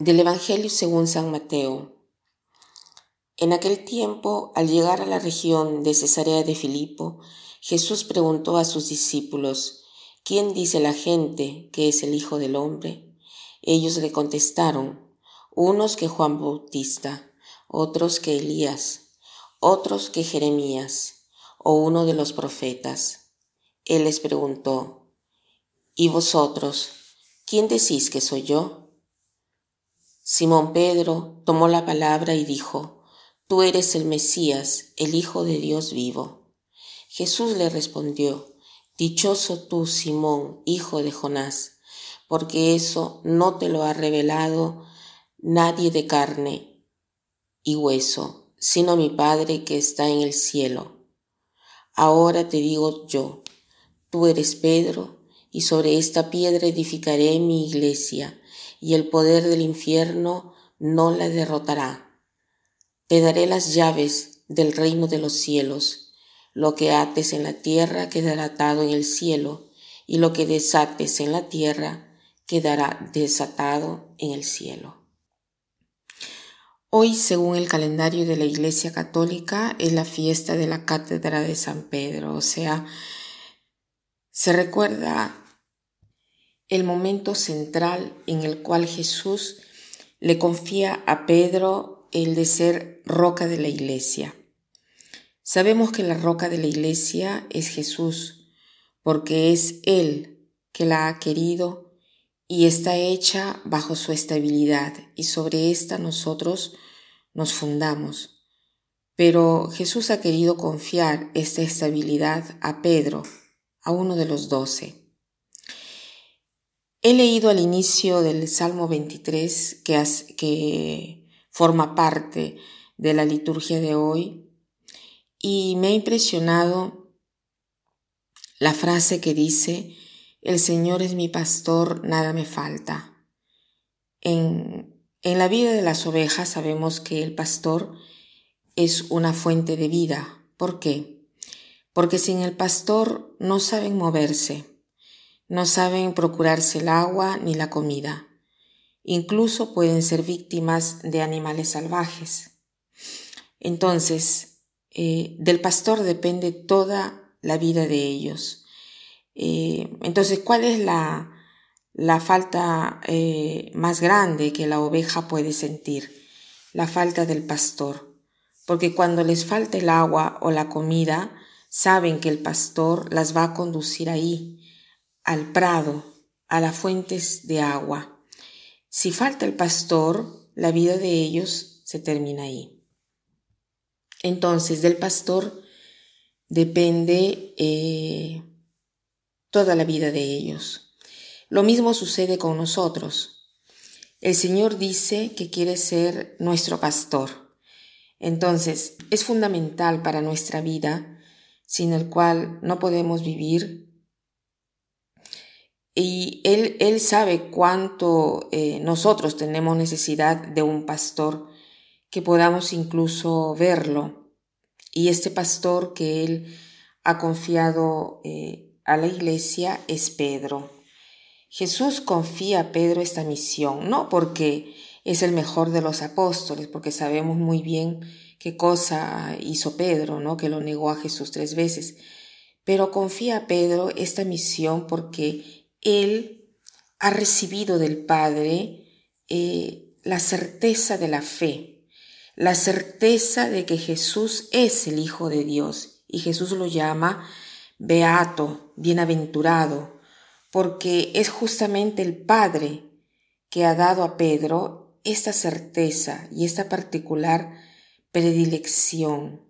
Del Evangelio según San Mateo. En aquel tiempo, al llegar a la región de Cesarea de Filipo, Jesús preguntó a sus discípulos, ¿quién dice la gente que es el Hijo del Hombre? Ellos le contestaron, unos que Juan Bautista, otros que Elías, otros que Jeremías, o uno de los profetas. Él les preguntó, ¿y vosotros, quién decís que soy yo? Simón Pedro tomó la palabra y dijo, Tú eres el Mesías, el Hijo de Dios vivo. Jesús le respondió, Dichoso tú, Simón, hijo de Jonás, porque eso no te lo ha revelado nadie de carne y hueso, sino mi Padre que está en el cielo. Ahora te digo yo, tú eres Pedro, y sobre esta piedra edificaré mi iglesia y el poder del infierno no la derrotará. Te daré las llaves del reino de los cielos. Lo que ates en la tierra quedará atado en el cielo, y lo que desates en la tierra quedará desatado en el cielo. Hoy, según el calendario de la Iglesia Católica, es la fiesta de la Cátedra de San Pedro, o sea, se recuerda el momento central en el cual Jesús le confía a Pedro el de ser roca de la iglesia. Sabemos que la roca de la iglesia es Jesús, porque es Él que la ha querido y está hecha bajo su estabilidad y sobre esta nosotros nos fundamos. Pero Jesús ha querido confiar esta estabilidad a Pedro, a uno de los doce. He leído al inicio del Salmo 23, que, forma parte de la liturgia de hoy, y me ha impresionado la frase que dice, el Señor es mi pastor, nada me falta. En, en la vida de las ovejas sabemos que el pastor es una fuente de vida. ¿Por qué? Porque sin el pastor no saben moverse no saben procurarse el agua ni la comida. Incluso pueden ser víctimas de animales salvajes. Entonces, eh, del pastor depende toda la vida de ellos. Eh, entonces, ¿cuál es la, la falta eh, más grande que la oveja puede sentir? La falta del pastor. Porque cuando les falta el agua o la comida, saben que el pastor las va a conducir ahí, al prado, a las fuentes de agua. Si falta el pastor, la vida de ellos se termina ahí. Entonces, del pastor depende eh, toda la vida de ellos. Lo mismo sucede con nosotros. El Señor dice que quiere ser nuestro pastor. Entonces, es fundamental para nuestra vida, sin el cual no podemos vivir y él, él sabe cuánto eh, nosotros tenemos necesidad de un pastor que podamos incluso verlo. Y este pastor que él ha confiado eh, a la iglesia es Pedro. Jesús confía a Pedro esta misión, no porque es el mejor de los apóstoles, porque sabemos muy bien qué cosa hizo Pedro, ¿no? Que lo negó a Jesús tres veces. Pero confía a Pedro esta misión porque él ha recibido del Padre eh, la certeza de la fe, la certeza de que Jesús es el Hijo de Dios y Jesús lo llama beato, bienaventurado, porque es justamente el Padre que ha dado a Pedro esta certeza y esta particular predilección.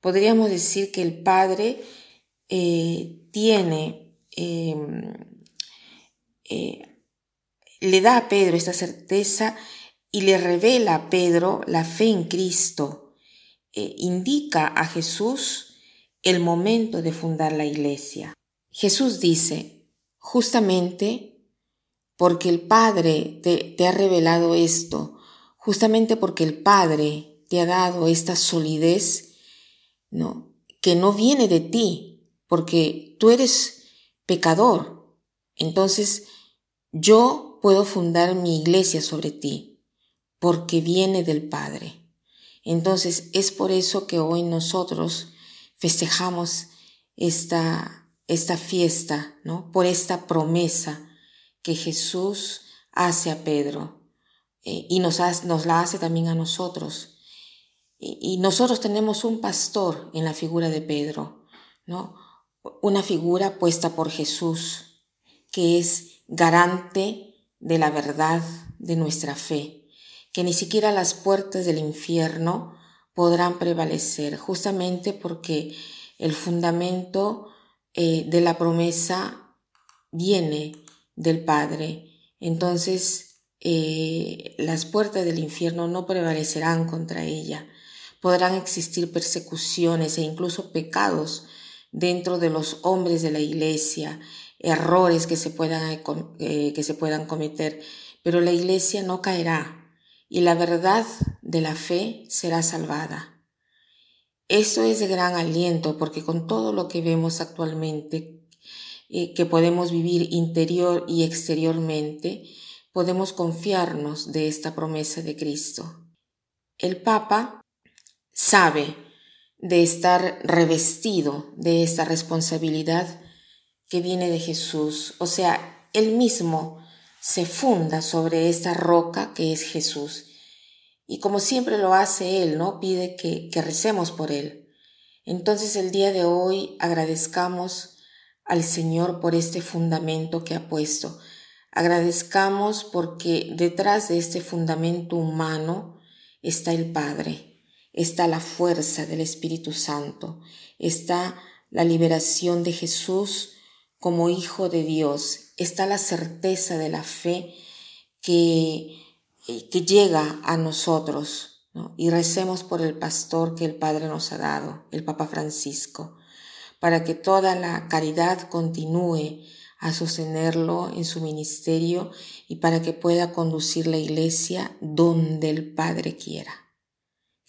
Podríamos decir que el Padre eh, tiene em, eh, le da a Pedro esta certeza y le revela a Pedro la fe en Cristo. Eh, indica a Jesús el momento de fundar la iglesia. Jesús dice, justamente porque el Padre te, te ha revelado esto, justamente porque el Padre te ha dado esta solidez, ¿no? Que no viene de ti, porque tú eres pecador. Entonces, yo puedo fundar mi iglesia sobre ti. porque viene del Padre. Entonces es por eso que hoy nosotros festejamos esta, esta fiesta, ¿no? Por esta promesa que Jesús hace a Pedro eh, y nos, nos, la hace también a nosotros. Y, nosotros tenemos un pastor en la figura de Pedro, ¿no? Una figura puesta por Jesús, que es garante de la verdad de nuestra fe, que ni siquiera las puertas del infierno podrán prevalecer, justamente porque el fundamento eh, de la promesa viene del Padre. Entonces, eh, las puertas del infierno no prevalecerán contra ella. Podrán existir persecuciones e incluso pecados dentro de los hombres de la iglesia, errores que se puedan, eh, que se puedan cometer, pero la iglesia no caerá y la verdad de la fe será salvada. Esto es de gran aliento porque con todo lo que vemos actualmente, eh, que podemos vivir interior y exteriormente, podemos confiarnos de esta promesa de Cristo. El Papa sabe de estar revestido de esta responsabilidad que viene de Jesús, o sea, él mismo se funda sobre esta roca que es Jesús y como siempre lo hace Él, ¿no? Pide que, que recemos por Él. Entonces el día de hoy agradezcamos al Señor por este fundamento que ha puesto. Agradezcamos porque detrás de este fundamento humano está el Padre, está la fuerza del Espíritu Santo, está la liberación de Jesús como Hijo de Dios, está la certeza de la fe que llega a nosotros y recemos por el pastor que el Padre nos ha dado, el Papa Francisco, para que toda la caridad continúe a sostenerlo en su ministerio y para que pueda conducir la iglesia donde el Padre quiera.